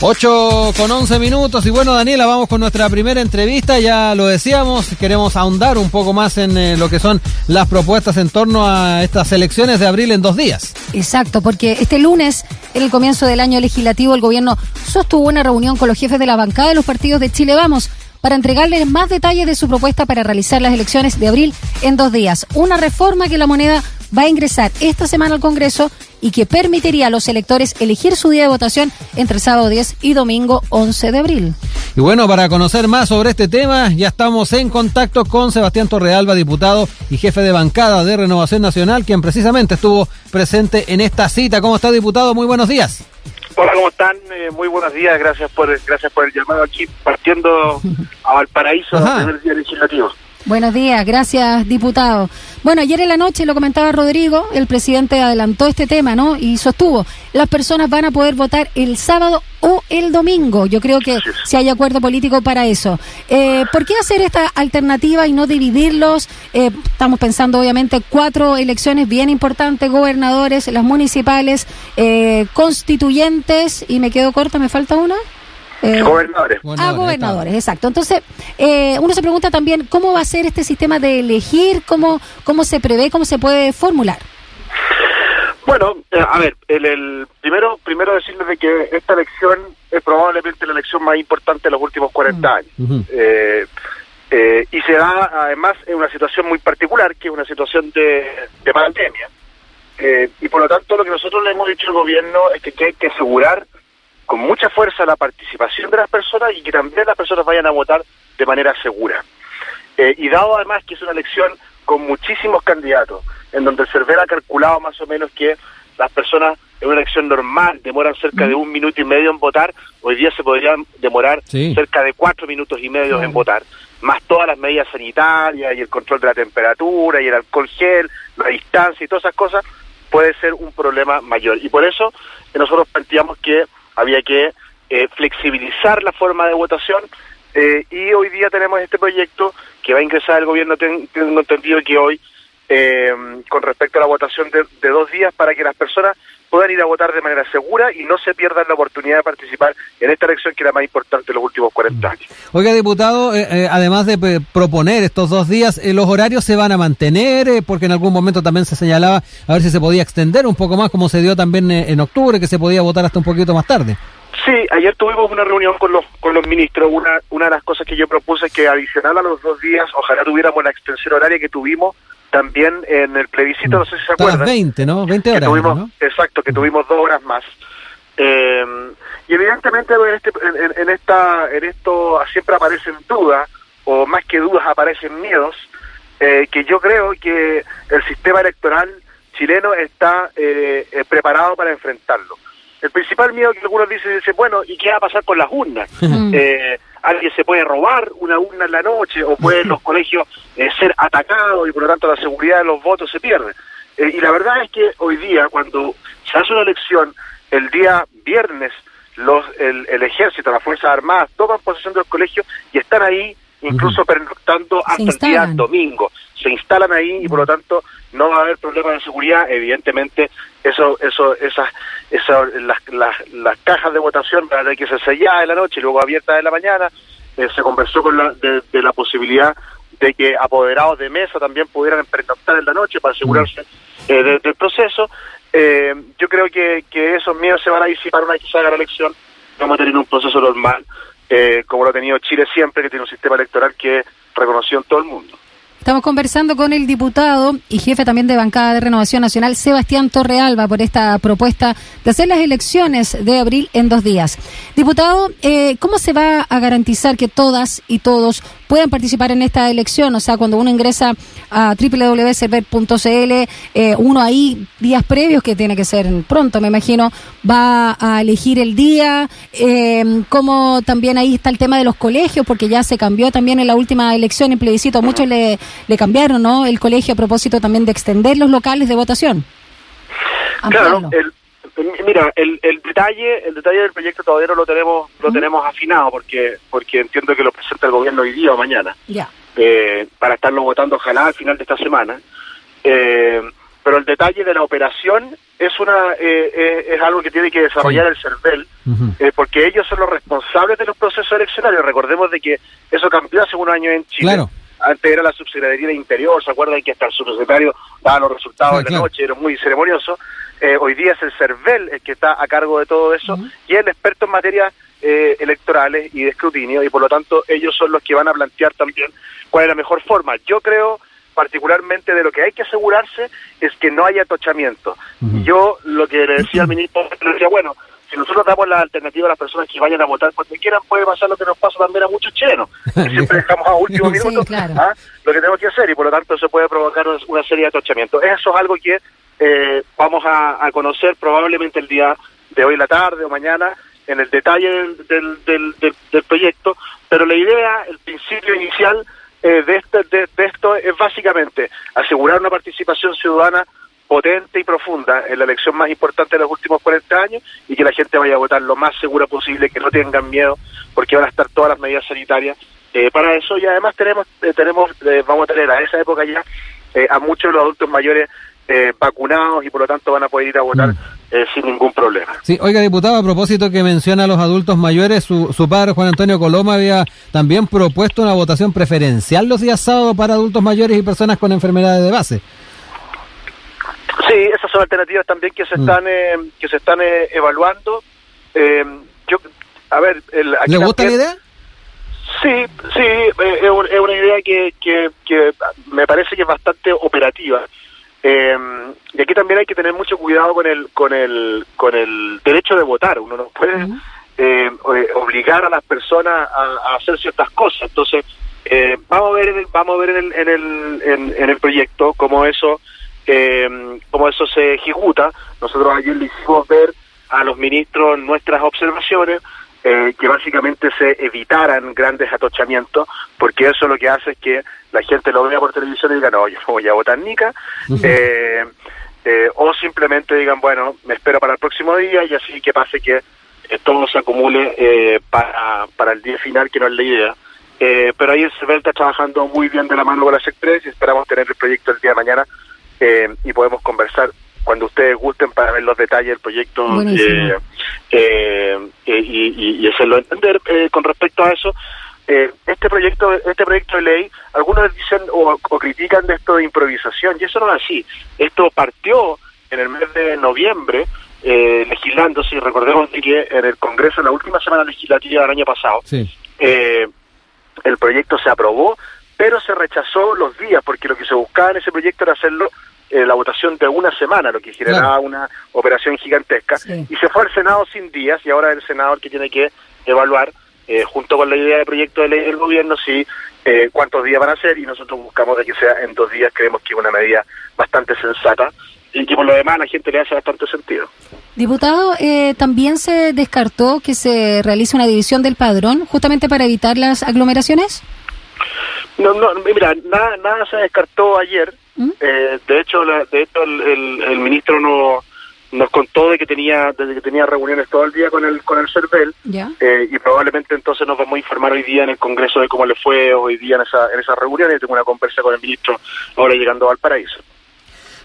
8 con 11 minutos y bueno Daniela, vamos con nuestra primera entrevista, ya lo decíamos, queremos ahondar un poco más en eh, lo que son las propuestas en torno a estas elecciones de abril en dos días. Exacto, porque este lunes, en el comienzo del año legislativo, el gobierno sostuvo una reunión con los jefes de la bancada de los partidos de Chile Vamos para entregarles más detalles de su propuesta para realizar las elecciones de abril en dos días. Una reforma que la moneda va a ingresar esta semana al Congreso y que permitiría a los electores elegir su día de votación entre sábado 10 y domingo 11 de abril. Y bueno, para conocer más sobre este tema, ya estamos en contacto con Sebastián Torrealba, diputado y jefe de bancada de Renovación Nacional, quien precisamente estuvo presente en esta cita. ¿Cómo está, diputado? Muy buenos días. Hola, ¿cómo están? Eh, muy buenos días, gracias por gracias por el llamado aquí, partiendo a Valparaíso, el día legislativo. Buenos días, gracias diputado. Bueno, ayer en la noche lo comentaba Rodrigo, el presidente adelantó este tema, ¿no? Y sostuvo, las personas van a poder votar el sábado o el domingo. Yo creo que si hay acuerdo político para eso. Eh, ¿Por qué hacer esta alternativa y no dividirlos? Eh, estamos pensando, obviamente, cuatro elecciones bien importantes, gobernadores, las municipales, eh, constituyentes, y me quedo corta, ¿me falta una? Eh, gobernadores. Ah, gobernadores, exacto. Entonces, eh, uno se pregunta también cómo va a ser este sistema de elegir, cómo, cómo se prevé, cómo se puede formular. Bueno, eh, a ver, el, primero primero decirles de que esta elección es probablemente la elección más importante de los últimos 40 años. y se da además en una situación muy particular, que es una situación de, de pandemia. y por lo tanto, lo que nosotros le hemos dicho al gobierno es que hay que asegurar con mucha fuerza la participación de las personas y que también las personas vayan a votar de manera segura. Eh, y dado además que es una elección con muchísimos candidatos, en donde el CERVEL ha calculado más o menos que las personas en una elección normal demoran cerca de un minuto y medio en votar, hoy día se podrían demorar cerca de cuatro minutos y medio en votar, más todas las medidas sanitarias y el control de la temperatura y el alcohol gel, la distancia y todas esas cosas, puede ser un problema mayor. Y por eso eh, nosotros planteamos que había que eh, flexibilizar la forma de votación eh, y hoy día tenemos este proyecto que va a ingresar el gobierno, tengo entendido que hoy, eh, con respecto a la votación de, dos días, para que las personas puedan ir a votar de manera segura y no se pierdan la oportunidad de participar en esta elección que era más importante en los últimos 40 años. Oiga, diputado, además de proponer estos dos días, ¿los horarios se van a mantener? porque en algún momento también se señalaba a ver si se podía extender un poco más, como se dio también en octubre, que se podía votar hasta un poquito más tarde. Sí, ayer tuvimos una reunión con los con los ministros. Una una de las cosas que yo propuse es que adicional a los dos días, ojalá tuviéramos la extensión horaria que tuvimos también en el plebiscito, no sé si se acuerdan. 20, ¿no? 20 horas. ¿no? Exacto, que tuvimos dos horas más. Eh, y evidentemente en, este, en, esta, en esto siempre aparecen dudas, o más que dudas aparecen miedos, eh, que yo creo que el sistema electoral chileno está eh, preparado para enfrentarlo. El principal miedo que algunos dicen es, bueno, ¿y qué va a pasar con las urnas? Eh, alguien se puede robar una urna en la noche o pueden los colegios eh, ser atacados y por lo tanto la seguridad de los votos se pierde. Eh, y la verdad es que hoy día, cuando se hace una elección, el día viernes, los, el, el ejército, las Fuerzas Armadas toman posesión de los colegios y están ahí incluso pernoctando hasta el día domingo. Se instalan ahí y por lo tanto no va a haber problemas de seguridad. Evidentemente, eso, eso, esas, esas las, las, las cajas de votación van a tener que ser selladas en la noche y luego abiertas en la mañana. Eh, se conversó con la, de, la posibilidad de que apoderados de mesa también pudieran pernoctar en la noche para asegurarse eh, del proceso. Eh, yo creo que, que esos miedos se van a disipar una vez que se haga la elección. Vamos a tener un proceso normal eh, como lo ha tenido Chile siempre, que tiene un sistema electoral que es reconocido en todo el mundo. Estamos conversando con el diputado y jefe también de bancada de Renovación Nacional, Sebastián Torrealba, por esta propuesta de hacer las elecciones de abril en dos días. Diputado, eh, ¿cómo se va a garantizar que todas y todos puedan participar en esta elección? O sea, cuando uno ingresa a www.server.cl, eh, uno ahí días previos, que tiene que ser pronto, me imagino, va a elegir el día, eh, como también ahí está el tema de los colegios, porque ya se cambió también en la última elección, en plebiscito, muchos le, le cambiaron, ¿no? El colegio a propósito también de extender los locales de votación. Claro, el, mira, el, el detalle, el detalle del proyecto todavía no lo tenemos, lo tenemos afinado porque, porque entiendo que lo presenta el gobierno hoy día o mañana. Ya. Eh, para estarlo votando ojalá al final de esta semana. Eh, pero el detalle de la operación es una eh, es algo que tiene que desarrollar el CERVEL eh, porque ellos son los responsables de los procesos eleccionarios. Recordemos de que eso cambió hace unos años en Chile. Claro. Antes era la subsecretaría de Interior, ¿se acuerdan que hasta el subsecretario daba los resultados de la noche? Era muy ceremonioso. Eh, hoy día es el CERVEL el que está a cargo de todo eso y es el experto en materia eh, electorales y de escrutinio y por lo tanto ellos son los que van a plantear también cuál es la mejor forma. Yo creo particularmente de lo que hay que asegurarse es que no haya atochamiento. Y yo lo que le decía al ministro, le decía, bueno, si nosotros damos la alternativa a las personas que vayan a votar cuando quieran, puede pasar lo que nos pasa también a muchos chilenos, que siempre dejamos a último Sí, minuto claro. ¿ah? lo que tenemos que hacer y por lo tanto eso puede provocar una- una serie de atochamientos. Eso es algo que eh, vamos a, a conocer probablemente el día de hoy, la tarde o mañana, en el detalle del, del, del, del- del proyecto, pero la idea, el principio inicial eh, de, este, de, de esto es básicamente asegurar una participación ciudadana potente y profunda en la elección más importante de los últimos 40 años y que la gente vaya a votar lo más segura posible, que no tengan miedo, porque van a estar todas las medidas sanitarias eh, para eso y además tenemos eh, tenemos eh, vamos a tener a esa época ya eh, a muchos de los adultos mayores eh, vacunados y por lo tanto van a poder ir a votar Mm. eh, sin ningún problema. Sí, oiga, diputado, a propósito que menciona a los adultos mayores, su, su padre Juan Antonio Coloma había también propuesto una votación preferencial los días sábados para adultos mayores y personas con enfermedades de base. Sí, esas son alternativas también que se Mm. están eh, que se están eh, evaluando. Eh, yo, a ver, el, aquí ¿Le gusta la también- idea? Sí, sí, eh, es, un- es una idea que, que, que me parece que es bastante operativa. Eh, y aquí también hay que tener mucho cuidado con el con el con el derecho de votar. Uno no puede eh, obligar a las personas a, a hacer ciertas cosas. Entonces, eh, vamos a ver vamos a ver en el en el, en, en el proyecto cómo eso eh, cómo eso se ejecuta. Nosotros ayer le hicimos ver a los ministros nuestras observaciones eh, que básicamente se evitaran grandes atochamientos, porque eso lo que hace es que la gente lo vea por televisión y diga, no, yo no voy a votar nica, eh, eh, o simplemente digan, bueno, me espero para el próximo día y así que pase que eh, todo se acumule eh, para, para el día final, que no es la idea. Eh, pero ahí el CERVEL está trabajando muy bien de la mano con las Express y esperamos tener el proyecto el día de mañana eh, y podemos conversar cuando ustedes gusten para ver los detalles del proyecto eh, eh, eh, y, y- y hacerlo entender. Eh, con respecto a eso, eh, este proyecto este proyecto de ley, algunos dicen o, o critican de esto de improvisación, y eso no es así. Esto partió en el mes de noviembre, eh, legislándose, y recordemos de que en el Congreso, en la última semana legislativa del año pasado, Sí. eh, el proyecto se aprobó, pero se rechazó los días, porque lo que se buscaba en ese proyecto era hacerlo eh, la votación de una semana, lo que generaba Claro. una operación gigantesca. Sí. Y se fue al Senado sin días, y ahora es el senador que tiene que evaluar, eh, junto con la idea de proyecto de ley del gobierno, si eh, cuántos días van a ser, y nosotros buscamos de que sea en dos días, creemos que es una medida bastante sensata, y que por lo demás a la gente le hace bastante sentido. Diputado, eh, también se descartó que se realice una división del padrón justamente para evitar las aglomeraciones. No, no, mira, nada, nada se descartó ayer. ¿Mm? Eh, de hecho, la- de hecho el, el- el ministro no, nos contó de que tenía, desde que tenía reuniones todo el día con el con el CERVEL eh, y probablemente entonces nos vamos a informar hoy día en el Congreso de cómo le fue hoy día en esa en esa reunión y tengo una conversa con el ministro ahora llegando a Valparaíso.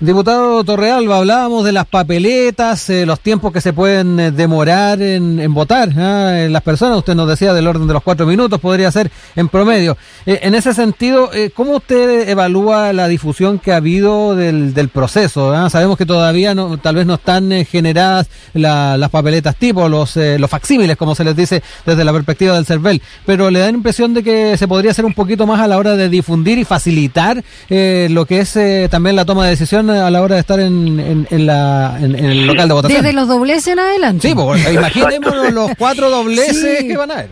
Diputado Torrealba, hablábamos de las papeletas, eh, los tiempos que se pueden eh, demorar en, votar ¿ah? Eh, las personas. Usted nos decía del orden de los cuatro minutos, podría ser en promedio. Eh, en ese sentido, ¿cómo usted evalúa la difusión que ha habido del, del proceso? ah? Sabemos que todavía no, tal vez no están generadas la- las papeletas tipo, los, los facsímiles, como se les dice desde la perspectiva del CERVEL, pero le da la impresión de que se podría hacer un poquito más a la hora de difundir y facilitar lo que es también la toma de decisión a la hora de estar en, en, en la, en, en el local de votación. Desde los dobleces en adelante. Sí, pues, imaginémonos los cuatro dobleces Sí. que van a haber.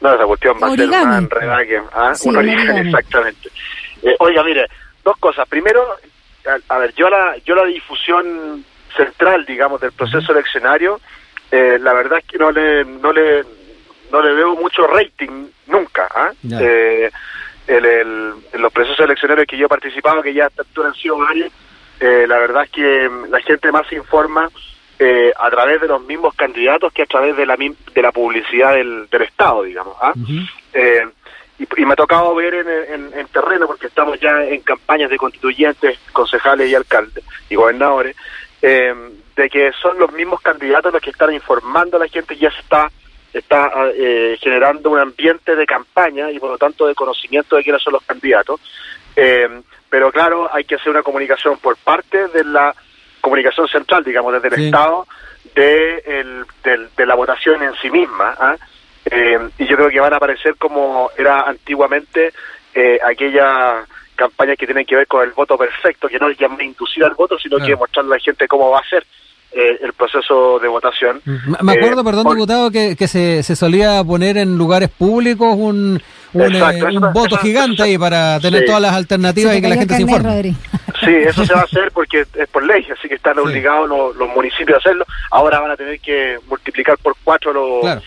No, esa cuestión va a ser Origami. una enredada que- ¿ah? Sí, un origami. exactamente. Eh, oiga, mire, dos cosas. Primero, a, a ver, yo la, yo la difusión central, digamos, del proceso eleccionario, eh, la verdad es que no le, no le, no le veo mucho rating nunca. ¿ah? Eh, el, el- en los procesos eleccionarios que yo he participado, que ya hasta altura han sido varios, eh, la verdad es que mm, la gente más se informa eh, a través de los mismos candidatos que a través de la de la publicidad del, del Estado, digamos. ¿ah? Eh, y, y me ha tocado ver en, en- en terreno, porque estamos ya en campañas de constituyentes, concejales y alcaldes y gobernadores, eh, de que son los mismos candidatos los que están informando a la gente y ya se está está eh, generando un ambiente de campaña y por lo tanto de conocimiento de quiénes son los candidatos. Eh, pero claro, hay que hacer una comunicación por parte de la comunicación central, digamos, desde el Estado, de, el, de, la votación en sí misma. ¿ah? Eh, y yo creo que van a aparecer como era antiguamente aquella campaña que tienen que ver con el voto perfecto, que no es ya inducir al voto, sino que mostrarle a la gente cómo va a ser eh, el proceso de votación. Me acuerdo, eh, perdón, diputado, que, que se, se, solía poner en lugares públicos un, un, eh, voto gigante ahí para tener todas las alternativas y que la gente se informe. Sí, eso se va a hacer porque es por ley, así que están obligados los, municipios a hacerlo. Ahora van a tener que multiplicar por cuatro los,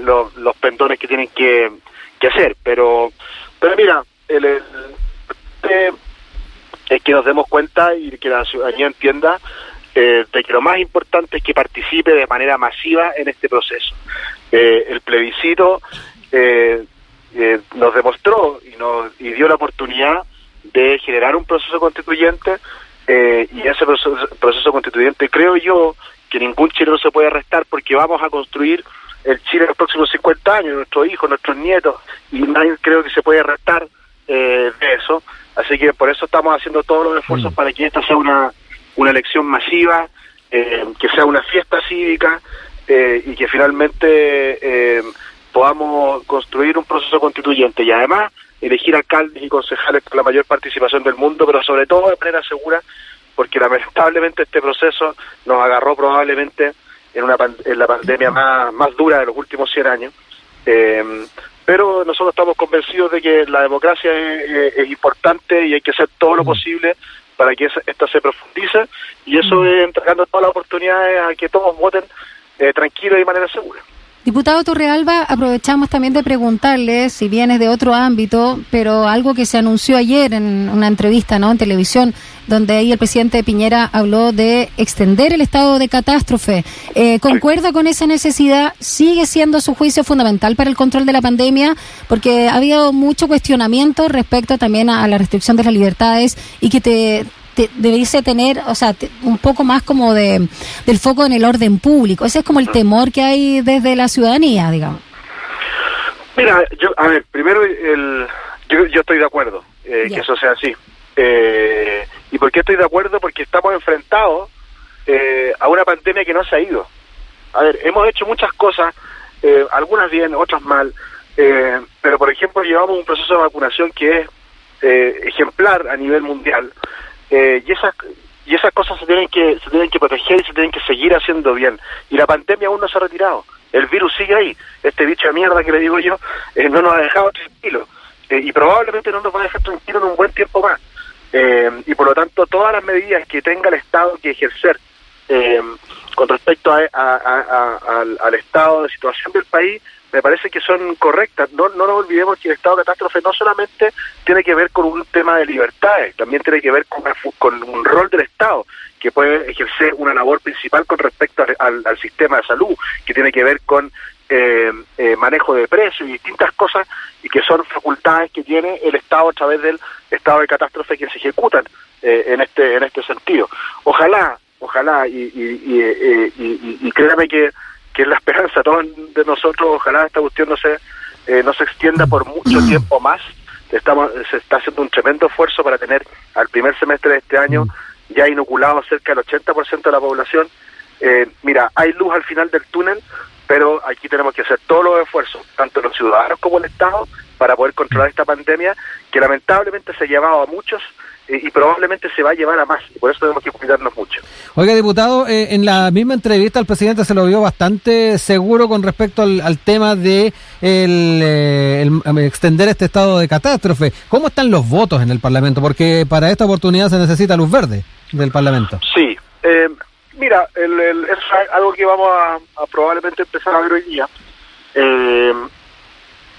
los, los, pendones que tienen que, que hacer. Pero, pero mira, el, el, es que nos demos cuenta y que la ciudadanía entienda eh, de que lo más importante es que participe de manera masiva en este proceso. Eh, el plebiscito eh, nos demostró y, nos, y dio la oportunidad de generar un proceso constituyente y ese proceso, constituyente creo yo que ningún chileno se puede arrestar porque vamos a construir el Chile en los próximos 50 años, nuestros hijos, nuestros nietos, y nadie creo que se puede arrestar de eso. Así que por eso estamos haciendo todos los esfuerzos mm. para que esta sea una una elección masiva, eh, que sea una fiesta cívica eh, y que finalmente eh, podamos construir un proceso constituyente y además elegir alcaldes y concejales con la mayor participación del mundo, pero sobre todo de manera segura, porque lamentablemente este proceso nos agarró probablemente en, una en la pandemia más, más dura de los últimos 100 años. pero nosotros estamos convencidos de que la democracia es, es, importante y hay que hacer todo lo posible para que esta se profundice y eso mm. es entregando todas las oportunidades a que todos voten eh, tranquilos y de manera segura. Diputado Torrealba, aprovechamos también de preguntarle, si bien es de otro ámbito, pero algo que se anunció ayer en una entrevista ¿no? en televisión, donde ahí el presidente Piñera habló de extender el estado de catástrofe. Eh, ¿Concuerda con esa necesidad? ¿Sigue siendo su juicio fundamental para el control de la pandemia? Porque ha habido mucho cuestionamiento respecto también a, la restricción de las libertades y que te, debiese tener, o sea, un poco más como de del foco en el orden público. Ese es como el temor que hay desde la ciudadanía, digamos. Mira, yo, a ver, primero el, yo, yo estoy de acuerdo eh, que eso sea así. Eh, ¿Y por qué estoy de acuerdo? Porque estamos enfrentados eh, a una pandemia que no se ha ido. A ver, hemos hecho muchas cosas, eh, algunas bien, otras mal, eh, pero por ejemplo llevamos un proceso de vacunación que es eh, ejemplar a nivel mundial eh, y esas y esas cosas se tienen que se tienen que proteger y se tienen que seguir haciendo bien. Y la pandemia aún no se ha retirado. El virus sigue ahí. Este bicho de mierda que le digo yo eh, no nos ha dejado tranquilos eh, y probablemente no nos va a dejar tranquilos en un buen tiempo más. Y por lo tanto todas las medidas que tenga el Estado que ejercer con respecto a, al, estado de situación del país me parece que son correctas. No, no nos olvidemos que el estado de catástrofe no solamente tiene que ver con un tema de libertades, también tiene que ver con, con un rol del Estado que puede ejercer una labor principal con respecto al, sistema de salud, que tiene que ver con eh, eh, manejo de precios y distintas cosas y que son facultades que tiene el Estado a través del estado de catástrofe que se ejecutan eh, en este en este sentido. Ojalá, ojalá y, y, y, y créame que que es la esperanza todos de nosotros, ojalá esta cuestión no se, eh, no se extienda por mucho tiempo más. Estamos, se está haciendo un tremendo esfuerzo para tener al primer semestre de este año ya inoculado cerca del 80% de la población. Eh, mira, hay luz al final del túnel, pero aquí tenemos que hacer todos los esfuerzos, tanto los ciudadanos como el Estado, para poder controlar esta pandemia que lamentablemente se ha llevado a muchos y probablemente se va a llevar a más. Y por eso tenemos que cuidarnos mucho. Oiga, diputado, eh, en la misma entrevista el presidente se lo vio bastante seguro con respecto al, tema de el, eh, extender este estado de catástrofe. ¿Cómo están los votos en el Parlamento? Porque para esta oportunidad se necesita luz verde del Parlamento. Sí. Eh, mira, el, es algo que vamos a, probablemente empezar a ver hoy día.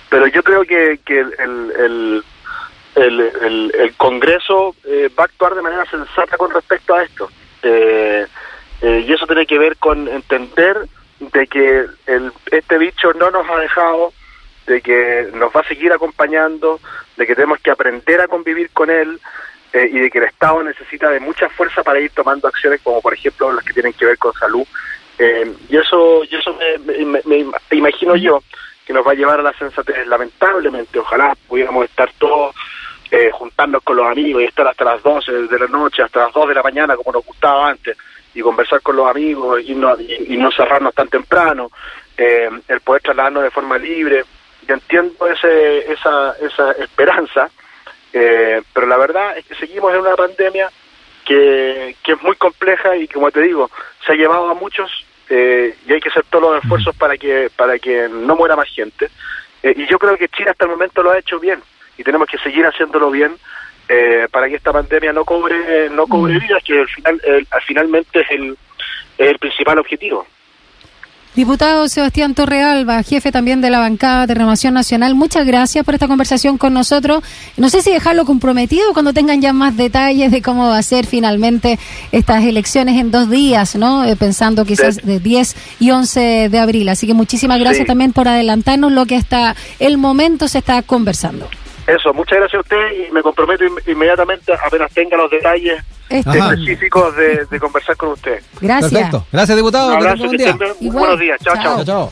pero yo creo que, que el el, el, Congreso eh, va a actuar de manera sensata con respecto a esto. Eh, eh, y eso tiene que ver con entender de que el, este bicho no nos ha dejado, de que nos va a seguir acompañando, de que tenemos que aprender a convivir con él eh, y de que el Estado necesita de mucha fuerza para ir tomando acciones como por ejemplo las que tienen que ver con salud. Eh, y eso, y eso me, me, imagino yo que nos va a llevar a la sensatez. Lamentablemente, ojalá pudiéramos estar todos eh, juntarnos con los amigos y estar hasta las 12 de la noche, hasta las 2 de la mañana como nos gustaba antes y conversar con los amigos y no, y, no cerrarnos tan temprano, eh, el poder trasladarnos de forma libre. Yo entiendo ese, esa, esa esperanza, eh, pero la verdad es que seguimos en una pandemia que, que es muy compleja y como te digo, se ha llevado a muchos eh, y hay que hacer todos los esfuerzos para que, para que no muera más gente. y yo creo que Chile hasta el momento lo ha hecho bien y tenemos que seguir haciéndolo bien eh, para que esta pandemia no cobre no cobre vidas, que al final al finalmente es el, el principal objetivo. Diputado Sebastián Torrealba, jefe también de la bancada de Renovación Nacional, muchas gracias por esta conversación con nosotros. No sé si dejarlo comprometido cuando tengan ya más detalles de cómo va a ser finalmente estas elecciones en dos días, ¿no? Eh, pensando quizás de 10 y 11 de abril. Así que muchísimas gracias también por adelantarnos lo que hasta el momento se está conversando. Eso, muchas gracias a usted y me comprometo inmediatamente, apenas tenga los detalles específicos de, conversar con usted. Gracias. Perfecto. Gracias, diputado. Un abrazo, buenos días. Chao, chao. chao.